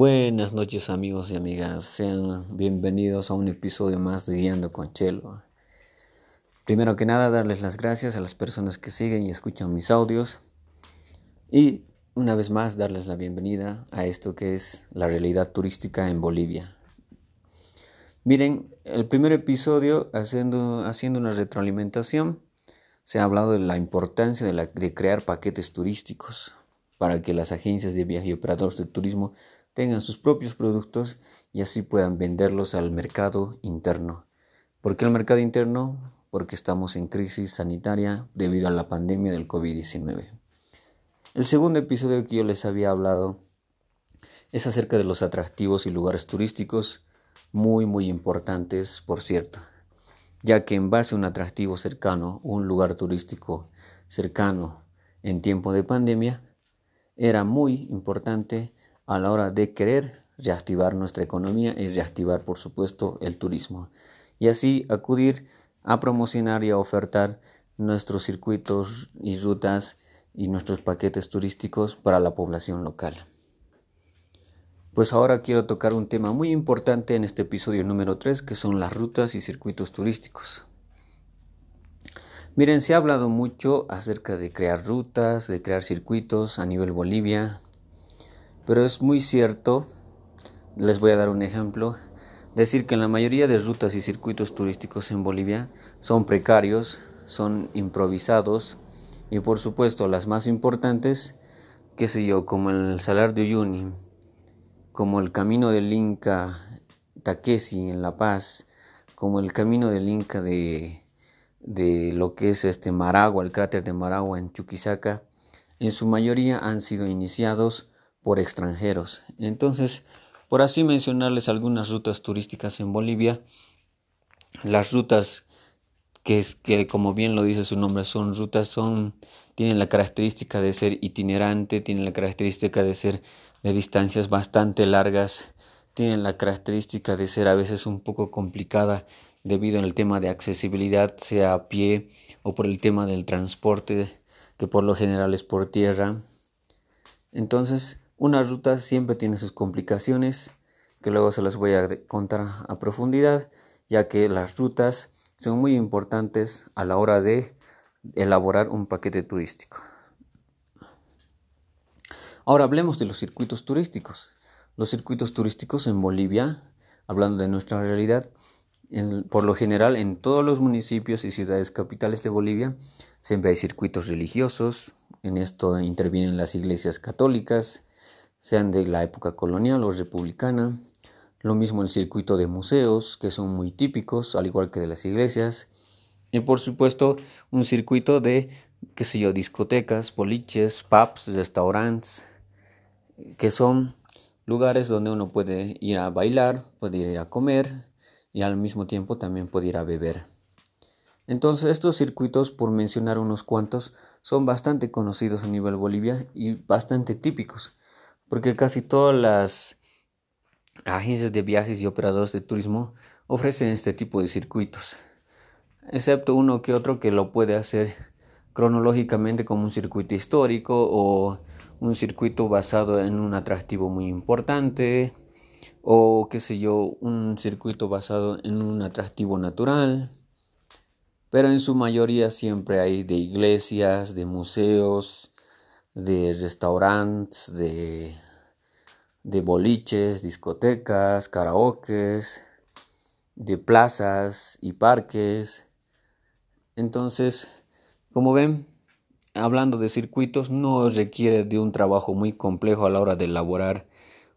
Buenas noches amigos y amigas, sean bienvenidos a un episodio más de Guiando con Chelo. Primero que nada, darles las gracias a las personas que siguen y escuchan mis audios y una vez más darles la bienvenida a esto que es la realidad turística en Bolivia. Miren, el primer episodio, haciendo, haciendo una retroalimentación, se ha hablado de la importancia de, de crear paquetes turísticos para que las agencias de viaje y operadores de turismo tengan sus propios productos y así puedan venderlos al mercado interno. ¿Por qué el mercado interno? Porque estamos en crisis sanitaria debido a la pandemia del COVID-19. El segundo episodio que yo les había hablado es acerca de los atractivos y lugares turísticos muy muy importantes, por cierto, ya que en base a un atractivo cercano, un lugar turístico cercano en tiempo de pandemia, era muy importante a la hora de querer reactivar nuestra economía y reactivar, por supuesto, el turismo. Y así acudir a promocionar y a ofertar nuestros circuitos y rutas y nuestros paquetes turísticos para la población local. Pues ahora quiero tocar un tema muy importante en este episodio número 3, que son las rutas y circuitos turísticos. Miren, se ha hablado mucho acerca de crear rutas, de crear circuitos a nivel Bolivia, pero es muy cierto, les voy a dar un ejemplo, decir que la mayoría de rutas y circuitos turísticos en Bolivia son precarios, son improvisados y por supuesto las más importantes, qué sé yo, como el Salar de Uyuni, como el Camino del Inca Taquesi en La Paz, como el Camino del Inca de, de lo que es este Maragua, el cráter de Maragua en Chuquisaca, en su mayoría han sido iniciados por extranjeros. Entonces, por así mencionarles algunas rutas turísticas en Bolivia, las rutas que es que como bien lo dice su nombre son rutas son tienen la característica de ser itinerante, tienen la característica de ser de distancias bastante largas, tienen la característica de ser a veces un poco complicada debido al tema de accesibilidad, sea a pie o por el tema del transporte, que por lo general es por tierra. Entonces, una ruta siempre tiene sus complicaciones, que luego se las voy a contar a profundidad, ya que las rutas son muy importantes a la hora de elaborar un paquete turístico. Ahora hablemos de los circuitos turísticos. Los circuitos turísticos en Bolivia, hablando de nuestra realidad, por lo general en todos los municipios y ciudades capitales de Bolivia siempre hay circuitos religiosos, en esto intervienen las iglesias católicas, sean de la época colonial o republicana. Lo mismo el circuito de museos, que son muy típicos, al igual que de las iglesias. Y por supuesto, un circuito de, qué sé yo, discotecas, boliches, pubs, restaurantes, que son lugares donde uno puede ir a bailar, puede ir a comer y al mismo tiempo también puede ir a beber. Entonces estos circuitos, por mencionar unos cuantos, son bastante conocidos a nivel Bolivia y bastante típicos porque casi todas las agencias de viajes y operadores de turismo ofrecen este tipo de circuitos, excepto uno que otro que lo puede hacer cronológicamente como un circuito histórico o un circuito basado en un atractivo muy importante o qué sé yo, un circuito basado en un atractivo natural. Pero en su mayoría siempre hay de iglesias, de museos, de restaurantes, de, de boliches, discotecas, karaokes, de plazas y parques. Entonces, como ven, hablando de circuitos, no requiere de un trabajo muy complejo a la hora de elaborar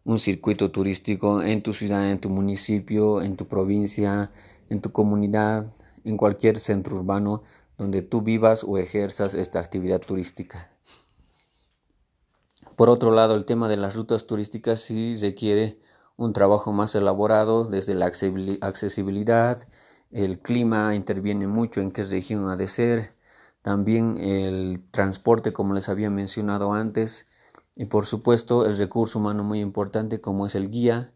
un circuito turístico en tu ciudad, en tu municipio, en tu provincia, en tu comunidad, en cualquier centro urbano donde tú vivas o ejerzas esta actividad turística. Por otro lado, el tema de las rutas turísticas sí requiere un trabajo más elaborado desde la accesibilidad, el clima interviene mucho en qué región ha de ser, también el transporte como les había mencionado antes y por supuesto el recurso humano muy importante como es el guía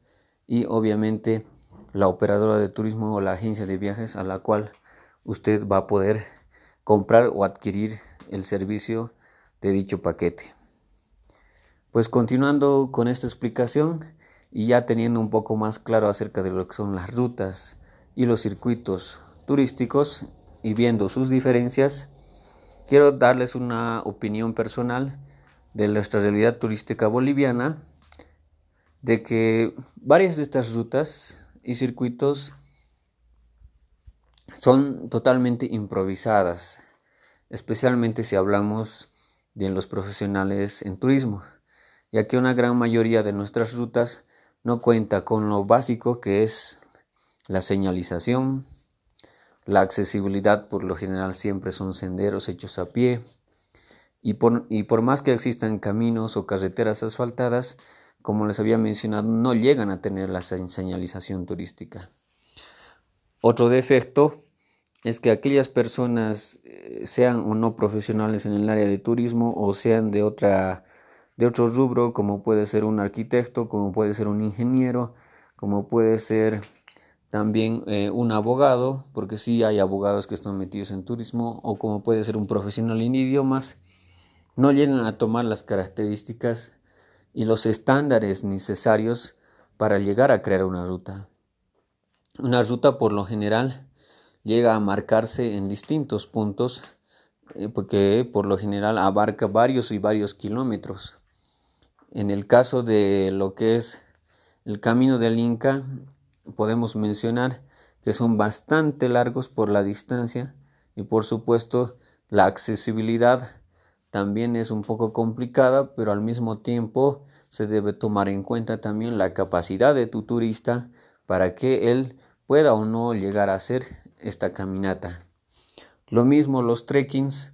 y obviamente la operadora de turismo o la agencia de viajes a la cual usted va a poder comprar o adquirir el servicio de dicho paquete. Pues continuando con esta explicación, y ya teniendo un poco más claro acerca de lo que son las rutas y los circuitos turísticos y viendo sus diferencias, quiero darles una opinión personal de nuestra realidad turística boliviana, de que varias de estas rutas y circuitos son totalmente improvisadas, especialmente si hablamos de los profesionales en turismo, ya que una gran mayoría de nuestras rutas no cuenta con lo básico que es la señalización, la accesibilidad por lo general siempre son senderos hechos a pie y por, y por más que existan caminos o carreteras asfaltadas, como les había mencionado, no llegan a tener la señalización turística. Otro defecto es que aquellas personas, eh, sean o no profesionales en el área de turismo o sean de otra de otro rubro, como puede ser un arquitecto, como puede ser un ingeniero, como puede ser también eh, un abogado, porque sí hay abogados que están metidos en turismo, o como puede ser un profesional en idiomas, no llegan a tomar las características y los estándares necesarios para llegar a crear una ruta. Una ruta por lo general llega a marcarse en distintos puntos eh, porque por lo general abarca varios y varios kilómetros. En el caso de lo que es el camino del Inca, podemos mencionar que son bastante largos por la distancia y por supuesto la accesibilidad también es un poco complicada, pero al mismo tiempo se debe tomar en cuenta también la capacidad de tu turista para que él pueda o no llegar a hacer esta caminata. Lo mismo los trekkings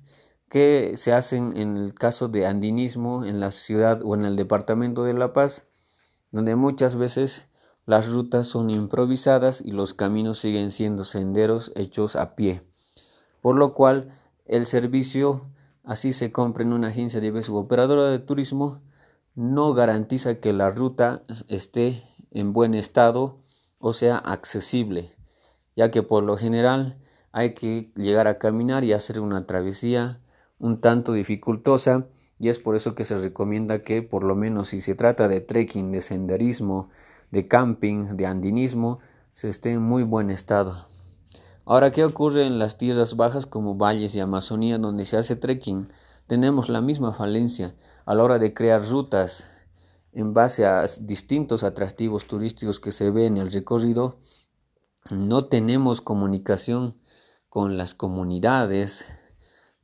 que se hacen en el caso de andinismo en la ciudad o en el departamento de La Paz, donde muchas veces las rutas son improvisadas y los caminos siguen siendo senderos hechos a pie, por lo cual el servicio, así se compra en una agencia de u operadora de turismo, no garantiza que la ruta esté en buen estado o sea accesible, ya que por lo general hay que llegar a caminar y hacer una travesía un tanto dificultosa y es por eso que se recomienda que por lo menos si se trata de trekking, de senderismo, de camping, de andinismo, se esté en muy buen estado. Ahora, ¿qué ocurre en las tierras bajas como valles y Amazonía donde se hace trekking? Tenemos la misma falencia a la hora de crear rutas en base a distintos atractivos turísticos que se ven en el recorrido. No tenemos comunicación con las comunidades,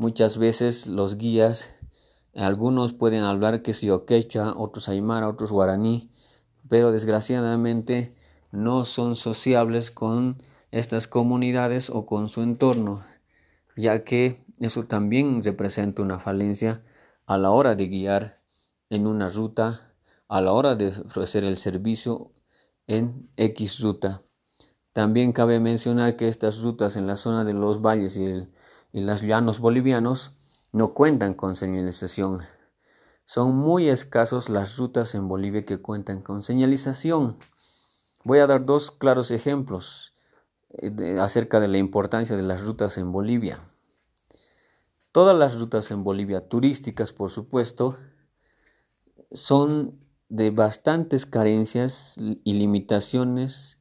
Muchas veces los guías, algunos pueden hablar que si o quechua, otros aymara, otros guaraní, pero desgraciadamente no son sociables con estas comunidades o con su entorno, ya que eso también representa una falencia a la hora de guiar en una ruta, a la hora de ofrecer el servicio en X ruta. También cabe mencionar que estas rutas en la zona de los valles y el y los llanos bolivianos no cuentan con señalización. Son muy escasos las rutas en Bolivia que cuentan con señalización. Voy a dar dos claros ejemplos eh, acerca de la importancia de las rutas en Bolivia. Todas las rutas en Bolivia, turísticas por supuesto, son de bastantes carencias y limitaciones,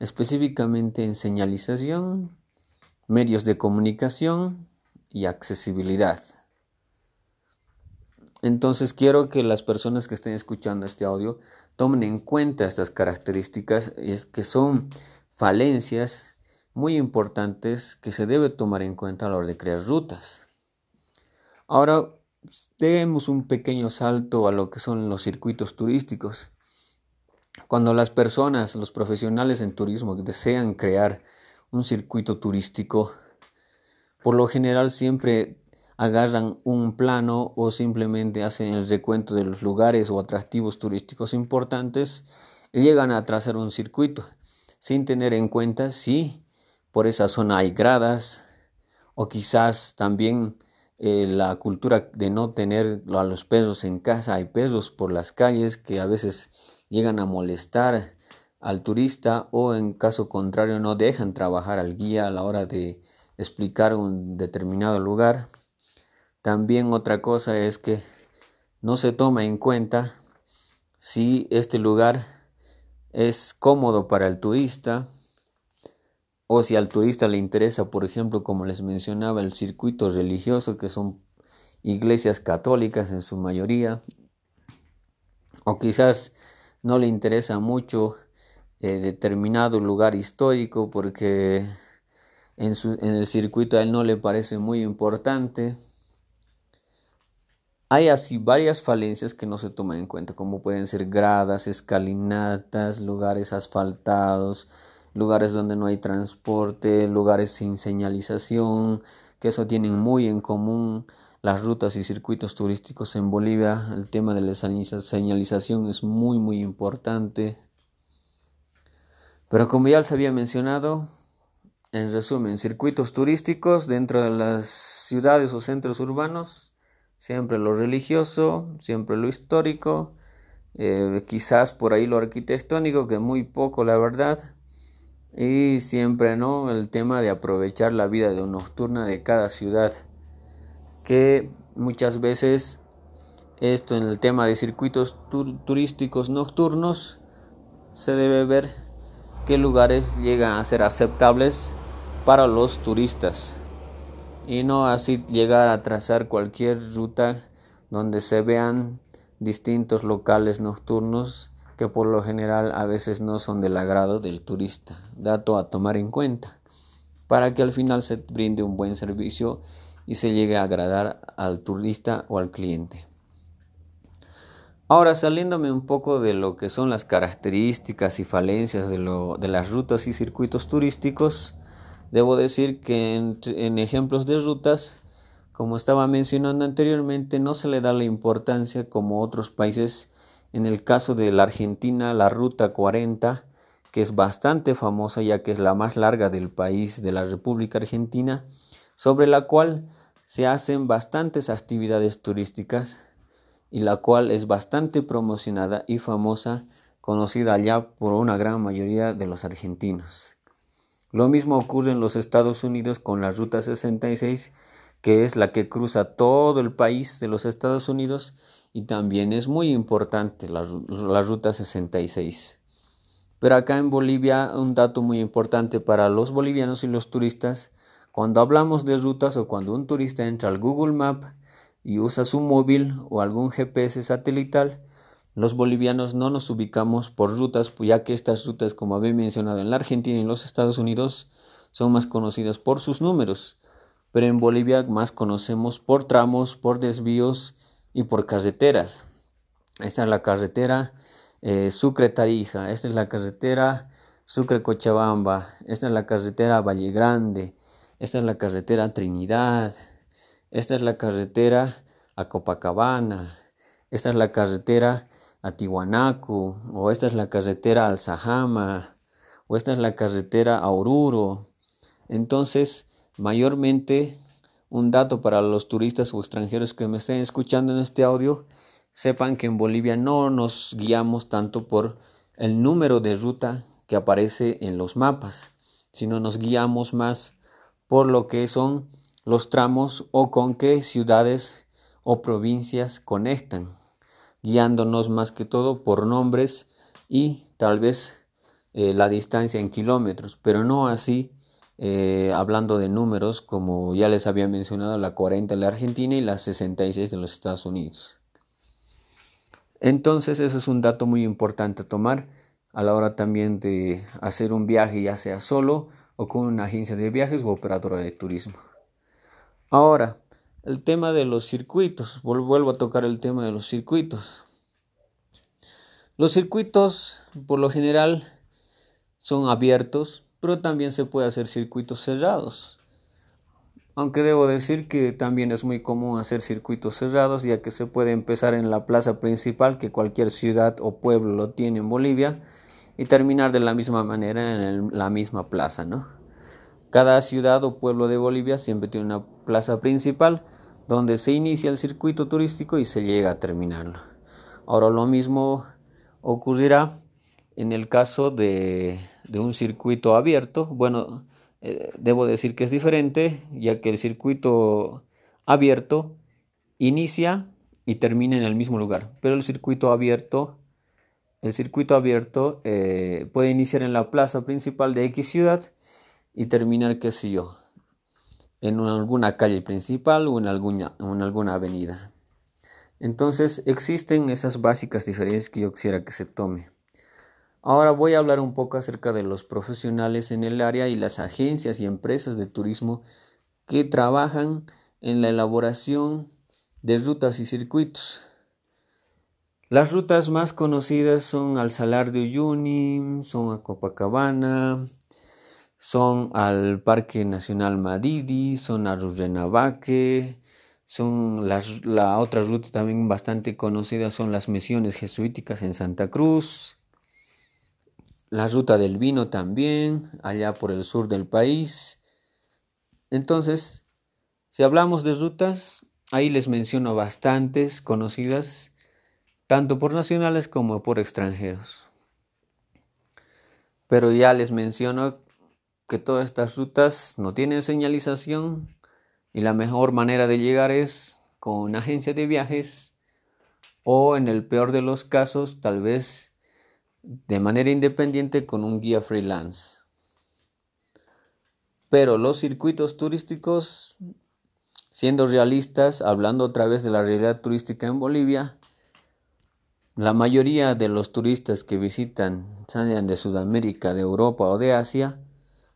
específicamente en señalización, medios de comunicación y accesibilidad. Entonces quiero que las personas que estén escuchando este audio tomen en cuenta estas características que son falencias muy importantes que se debe tomar en cuenta a la hora de crear rutas. Ahora demos un pequeño salto a lo que son los circuitos turísticos. Cuando las personas, los profesionales en turismo desean crear un circuito turístico, por lo general siempre agarran un plano o simplemente hacen el recuento de los lugares o atractivos turísticos importantes y llegan a trazar un circuito sin tener en cuenta si por esa zona hay gradas o quizás también eh, la cultura de no tener a los perros en casa, hay perros por las calles que a veces llegan a molestar al turista o en caso contrario no dejan trabajar al guía a la hora de explicar un determinado lugar. También otra cosa es que no se toma en cuenta si este lugar es cómodo para el turista, o si al turista le interesa, por ejemplo, como les mencionaba, el circuito religioso, que son iglesias católicas en su mayoría, o quizás no le interesa mucho eh, determinado lugar histórico porque en, su, en el circuito a él no le parece muy importante. Hay así varias falencias que no se toman en cuenta, como pueden ser gradas, escalinatas, lugares asfaltados, lugares donde no hay transporte, lugares sin señalización, que eso tienen muy en común las rutas y circuitos turísticos en Bolivia. El tema de la señalización es muy muy importante. Pero como ya les había mencionado, en resumen, circuitos turísticos dentro de las ciudades o centros urbanos, siempre lo religioso, siempre lo histórico, eh, quizás por ahí lo arquitectónico, que muy poco la verdad, y siempre, ¿no? El tema de aprovechar la vida de nocturna de cada ciudad. Que muchas veces esto en el tema de circuitos turísticos nocturnos se debe ver qué lugares llegan a ser aceptables para los turistas y no así llegar a trazar cualquier ruta donde se vean distintos locales nocturnos que por lo general a veces no son del agrado del turista. Dato a tomar en cuenta para que al final se brinde un buen servicio y se llegue a agradar al turista o al cliente. Ahora saliéndome un poco de lo que son las características y falencias de, las rutas y circuitos turísticos, debo decir que en ejemplos de rutas, como estaba mencionando anteriormente, no se le da la importancia como otros países. En el caso de la Argentina, la Ruta 40, que es bastante famosa ya que es la más larga del país de la República Argentina, sobre la cual se hacen bastantes actividades turísticas y la cual es bastante promocionada y famosa, conocida ya por una gran mayoría de los argentinos. Lo mismo ocurre en los Estados Unidos con la Ruta 66, que es la que cruza todo el país de los Estados Unidos y también es muy importante la, ruta 66. Pero acá en Bolivia un dato muy importante para los bolivianos y los turistas, cuando hablamos de rutas o cuando un turista entra al Google Map y usa su móvil o algún GPS satelital, los bolivianos no nos ubicamos por rutas, ya que estas rutas, como había mencionado en la Argentina y en los Estados Unidos, son más conocidas por sus números, pero en Bolivia más conocemos por tramos, por desvíos y por carreteras. Esta es la carretera eh, Sucre-Tarija, esta es la carretera Sucre-Cochabamba, esta es la carretera Valle Grande, esta es la carretera Trinidad, esta es la carretera a Copacabana, esta es la carretera a Tihuanaco, o esta es la carretera al Sajama, o esta es la carretera a Oruro. Entonces, mayormente un dato para los turistas o extranjeros que me estén escuchando en este audio, sepan que en Bolivia no nos guiamos tanto por el número de ruta que aparece en los mapas, sino nos guiamos más por lo que son los tramos o con qué ciudades o provincias conectan, guiándonos más que todo por nombres y tal vez eh, la distancia en kilómetros, pero no así eh, hablando de números, como ya les había mencionado, la 40 de la Argentina y la 66 de los Estados Unidos. Entonces, eso es un dato muy importante a tomar a la hora también de hacer un viaje, ya sea solo o con una agencia de viajes o operadora de turismo. Ahora, el tema de los circuitos. Vuelvo a tocar el tema de los circuitos. Los circuitos, por lo general, son abiertos, pero también se puede hacer circuitos cerrados. Aunque debo decir que también es muy común hacer circuitos cerrados, ya que se puede empezar en la plaza principal, que cualquier ciudad o pueblo lo tiene en Bolivia, y terminar de la misma manera en la misma plaza, ¿no? Cada ciudad o pueblo de Bolivia siempre tiene una plaza principal donde se inicia el circuito turístico y se llega a terminarlo. Ahora lo mismo ocurrirá en el caso de, un circuito abierto, bueno, eh, debo decir que es diferente, ya que el circuito abierto inicia y termina en el mismo lugar, pero el circuito abierto el circuito abierto eh, puede iniciar en la plaza principal de X ciudad y terminar, qué sé yo, en alguna calle principal o en alguna, en alguna avenida. Entonces existen esas básicas diferencias que yo quisiera que se tome. Ahora voy a hablar un poco acerca de los profesionales en el área y las agencias y empresas de turismo que trabajan en la elaboración de rutas y circuitos. Las rutas más conocidas son al Salar de Uyuni, son a Copacabana, son al Parque Nacional Madidi, son a Rurrenabaque, son las, la otra ruta también bastante conocida son las misiones jesuíticas en Santa Cruz, la ruta del vino también, allá por el sur del país. Entonces, si hablamos de rutas, ahí les menciono bastantes conocidas tanto por nacionales como por extranjeros. Pero ya les menciono que todas estas rutas no tienen señalización y la mejor manera de llegar es con una agencia de viajes o en el peor de los casos tal vez de manera independiente con un guía freelance. Pero los circuitos turísticos, siendo realistas, hablando otra vez de la realidad turística en Bolivia, la mayoría de los turistas que visitan, sean de Sudamérica, de Europa o de Asia,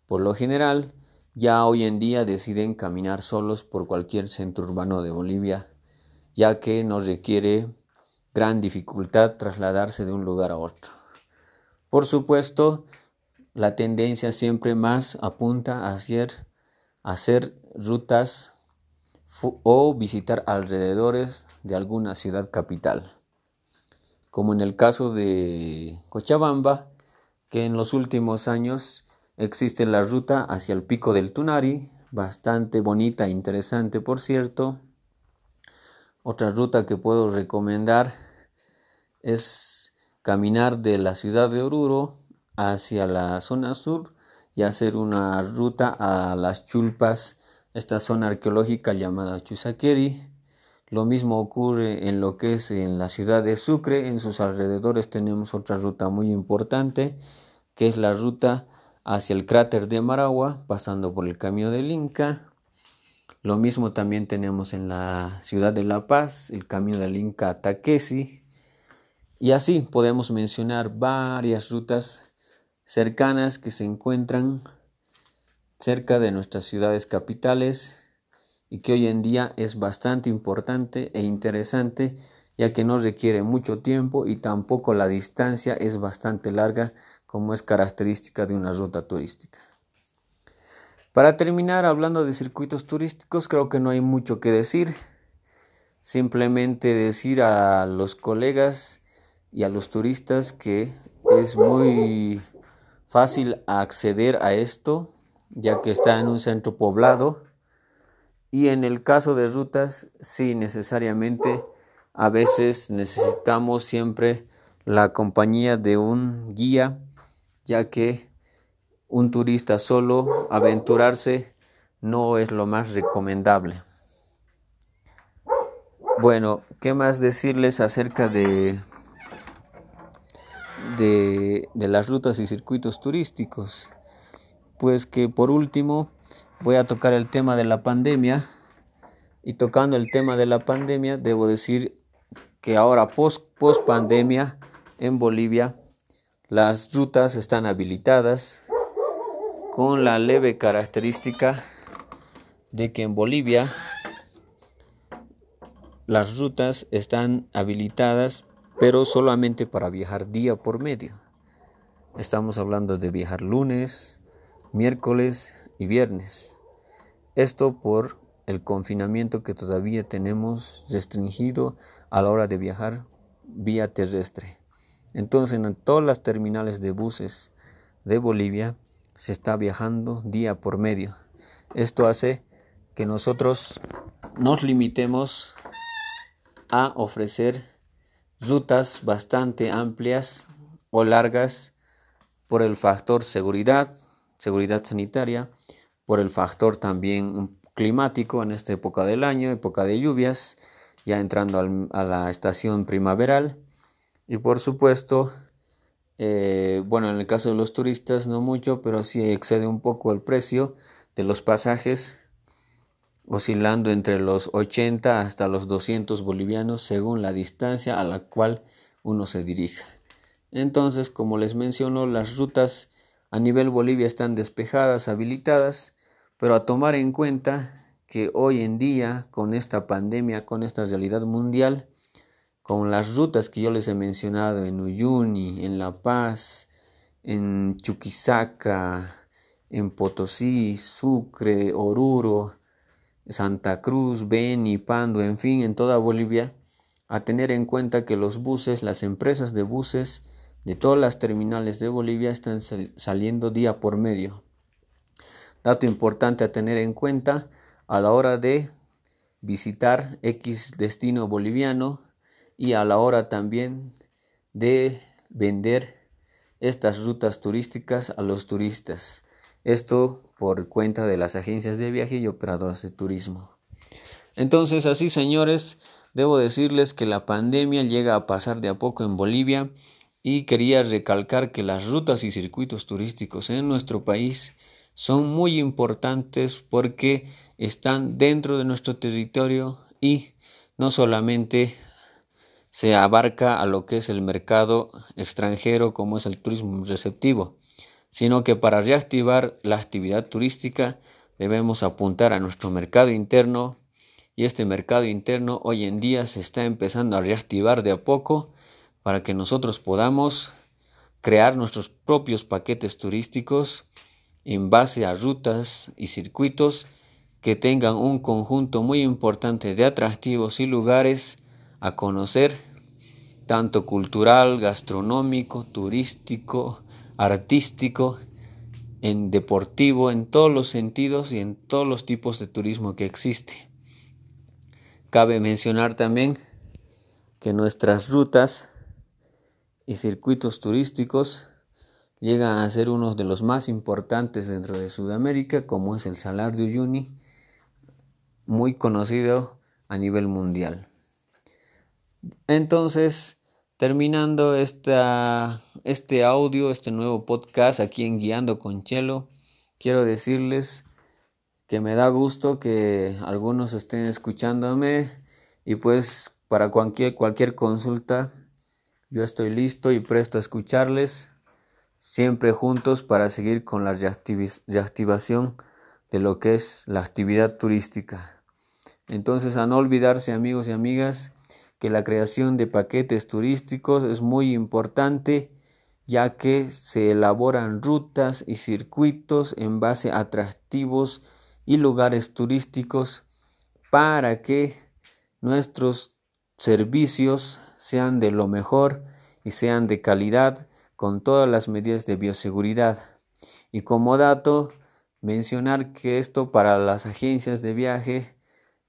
por lo general, ya hoy en día deciden caminar solos por cualquier centro urbano de Bolivia, ya que nos requiere gran dificultad trasladarse de un lugar a otro. Por supuesto, la tendencia siempre más apunta a hacer rutas o visitar alrededores de alguna ciudad capital como en el caso de Cochabamba, que en los últimos años existe la ruta hacia el pico del Tunari, bastante bonita e interesante por cierto. Otra ruta que puedo recomendar es caminar de la ciudad de Oruro hacia la zona sur y hacer una ruta a las chulpas, esta zona arqueológica llamada Chusaqueri lo mismo ocurre en lo que es en la ciudad de Sucre, en sus alrededores tenemos otra ruta muy importante, que es la ruta hacia el cráter de Maragua, pasando por el Camino del Inca. Lo mismo también tenemos en la ciudad de La Paz, el Camino del Inca a Taquesi. Y así podemos mencionar varias rutas cercanas que se encuentran cerca de nuestras ciudades capitales y que hoy en día es bastante importante e interesante ya que no requiere mucho tiempo y tampoco la distancia es bastante larga como es característica de una ruta turística. Para terminar hablando de circuitos turísticos creo que no hay mucho que decir. Simplemente decir a los colegas y a los turistas que es muy fácil acceder a esto ya que está en un centro poblado y en el caso de rutas, sí, necesariamente, a veces necesitamos siempre la compañía de un guía, ya que un turista solo aventurarse no es lo más recomendable. Bueno, ¿qué más decirles acerca de, de, las rutas y circuitos turísticos? Pues que por último, voy a tocar el tema de la pandemia. Y tocando el tema de la pandemia, debo decir que ahora post pandemia en Bolivia las rutas están habilitadas con la leve característica de que en Bolivia las rutas están habilitadas pero solamente para viajar día por medio. Estamos hablando de viajar lunes, miércoles y viernes. Esto por el confinamiento que todavía tenemos restringido a la hora de viajar vía terrestre. Entonces en todas las terminales de buses de Bolivia se está viajando día por medio. Esto hace que nosotros nos limitemos a ofrecer rutas bastante amplias o largas por el factor seguridad, seguridad sanitaria, por el factor también climático en esta época del año, época de lluvias, ya entrando a la estación primaveral y por supuesto Eh, bueno, en el caso de los turistas no mucho, pero sí excede un poco el precio de los pasajes, oscilando entre los 80 hasta los 200 bolivianos según la distancia a la cual uno se dirija. Entonces, como les menciono, las rutas a nivel Bolivia están despejadas, habilitadas, pero a tomar en cuenta que hoy en día, con esta pandemia, con esta realidad mundial, con las rutas que yo les he mencionado en Uyuni, en La Paz, en Chuquisaca, en Potosí, Sucre, Oruro, Santa Cruz, Beni, Pando, en fin, en toda Bolivia, a tener en cuenta que los buses, las empresas de buses de todas las terminales de Bolivia están saliendo día por medio. Dato importante a tener en cuenta a la hora de visitar X destino boliviano y a la hora también de vender estas rutas turísticas a los turistas. Esto por cuenta de las agencias de viaje y operadoras de turismo. Entonces, así señores, debo decirles que la pandemia llega a pasar de a poco en Bolivia y quería recalcar que las rutas y circuitos turísticos en nuestro país son muy importantes porque están dentro de nuestro territorio y no solamente se abarca a lo que es el mercado extranjero como es el turismo receptivo, sino que para reactivar la actividad turística debemos apuntar a nuestro mercado interno y este mercado interno hoy en día se está empezando a reactivar de a poco para que nosotros podamos crear nuestros propios paquetes turísticos en base a rutas y circuitos que tengan un conjunto muy importante de atractivos y lugares a conocer, tanto cultural, gastronómico, turístico, artístico, en deportivo, en todos los sentidos y en todos los tipos de turismo que existe. Cabe mencionar también que nuestras rutas y circuitos turísticos llegan a ser uno de los más importantes dentro de Sudamérica, como es el Salar de Uyuni, muy conocido a nivel mundial. Entonces, terminando esta, este audio, este nuevo podcast aquí en Guiando con Chelo, quiero decirles que me da gusto que algunos estén escuchándome y pues para cualquier, cualquier consulta yo estoy listo y presto a escucharles, siempre juntos para seguir con la reactivación de lo que es la actividad turística. Entonces, a no olvidarse, amigos y amigas, que la creación de paquetes turísticos es muy importante ya que se elaboran rutas y circuitos en base a atractivos y lugares turísticos para que nuestros servicios sean de lo mejor y sean de calidad con todas las medidas de bioseguridad. Y como dato, mencionar que esto para las agencias de viaje,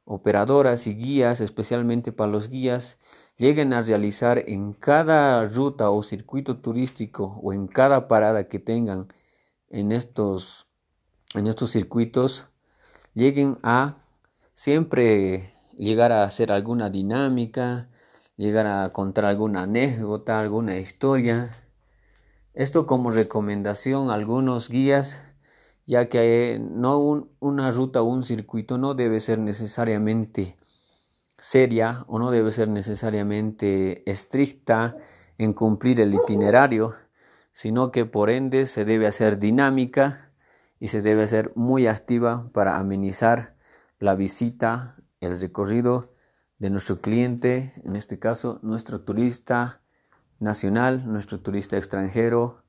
operadoras y guías, especialmente para los guías, lleguen a realizar en cada ruta o circuito turístico o en cada parada que tengan en estos, en estos circuitos, lleguen a siempre llegar a hacer alguna dinámica, llegar a contar alguna anécdota, alguna historia. Esto como recomendación a algunos guías, ya que no una ruta o un circuito no debe ser necesariamente seria o no debe ser necesariamente estricta en cumplir el itinerario, sino que por ende se debe hacer dinámica y se debe hacer muy activa para amenizar la visita el recorrido de nuestro cliente, en este caso nuestro turista nacional, nuestro turista extranjero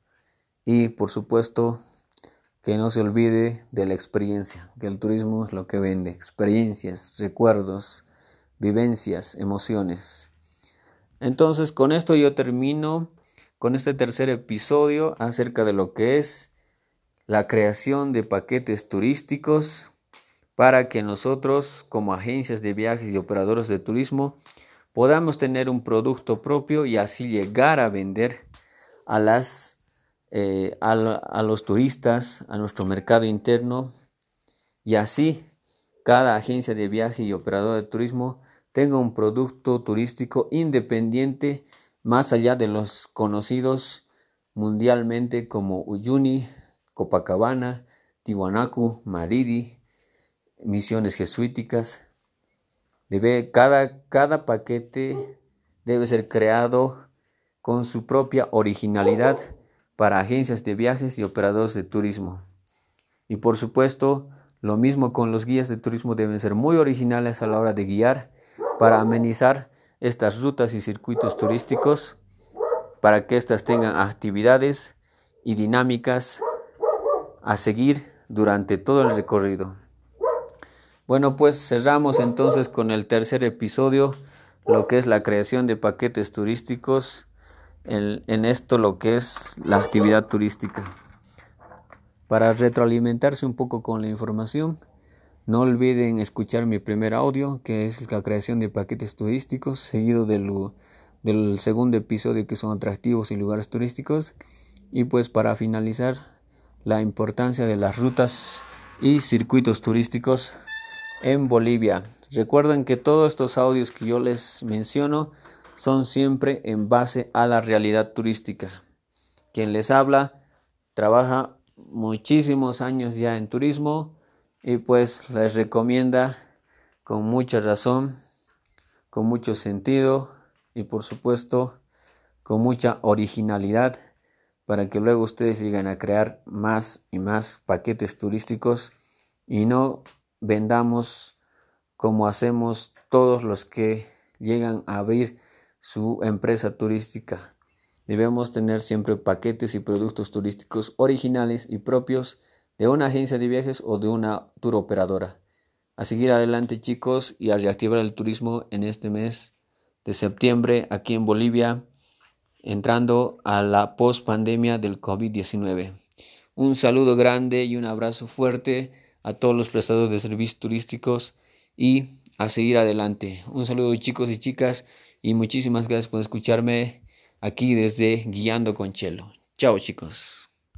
y por supuesto que no se olvide de la experiencia, que el turismo es lo que vende, experiencias, recuerdos, vivencias, emociones. Entonces con esto yo termino con este tercer episodio acerca de lo que es la creación de paquetes turísticos para que nosotros como agencias de viajes y operadores de turismo podamos tener un producto propio y así llegar a vender a, las, eh, a, los turistas, a nuestro mercado interno y así cada agencia de viaje y operador de turismo tenga un producto turístico independiente más allá de los conocidos mundialmente como Uyuni, Copacabana, Tiwanaku, Maridi, misiones jesuíticas. Debe, cada, cada paquete debe ser creado con su propia originalidad para agencias de viajes y operadores de turismo. Y por supuesto, lo mismo con los guías de turismo deben ser muy originales a la hora de guiar para amenizar estas rutas y circuitos turísticos, para que éstas tengan actividades y dinámicas a seguir durante todo el recorrido. Bueno, pues cerramos entonces con el tercer episodio, lo que es la creación de paquetes turísticos, en, esto lo que es la actividad turística. Para retroalimentarse un poco con la información, no olviden escuchar mi primer audio, que es la creación de paquetes turísticos, seguido del, del segundo episodio que son atractivos y lugares turísticos. Y pues para finalizar, la importancia de las rutas y circuitos turísticos en Bolivia. Recuerden que todos estos audios que yo les menciono son siempre en base a la realidad turística. Quien les habla trabaja muchísimos años ya en turismo y pues les recomienda con mucha razón, con mucho sentido y por supuesto con mucha originalidad para que luego ustedes lleguen a crear más y más paquetes turísticos y no vendamos como hacemos todos los que llegan a abrir su empresa turística. Debemos tener siempre paquetes y productos turísticos originales y propios de una agencia de viajes o de una tour operadora. A seguir adelante chicos y a reactivar el turismo en este mes de septiembre aquí en Bolivia, entrando a la post pandemia del COVID-19. Un saludo grande y un abrazo fuerte a todos los prestadores de servicios turísticos y a seguir adelante. Un saludo chicos y chicas y muchísimas gracias por escucharme aquí desde Guiando con Chelo. Chao chicos.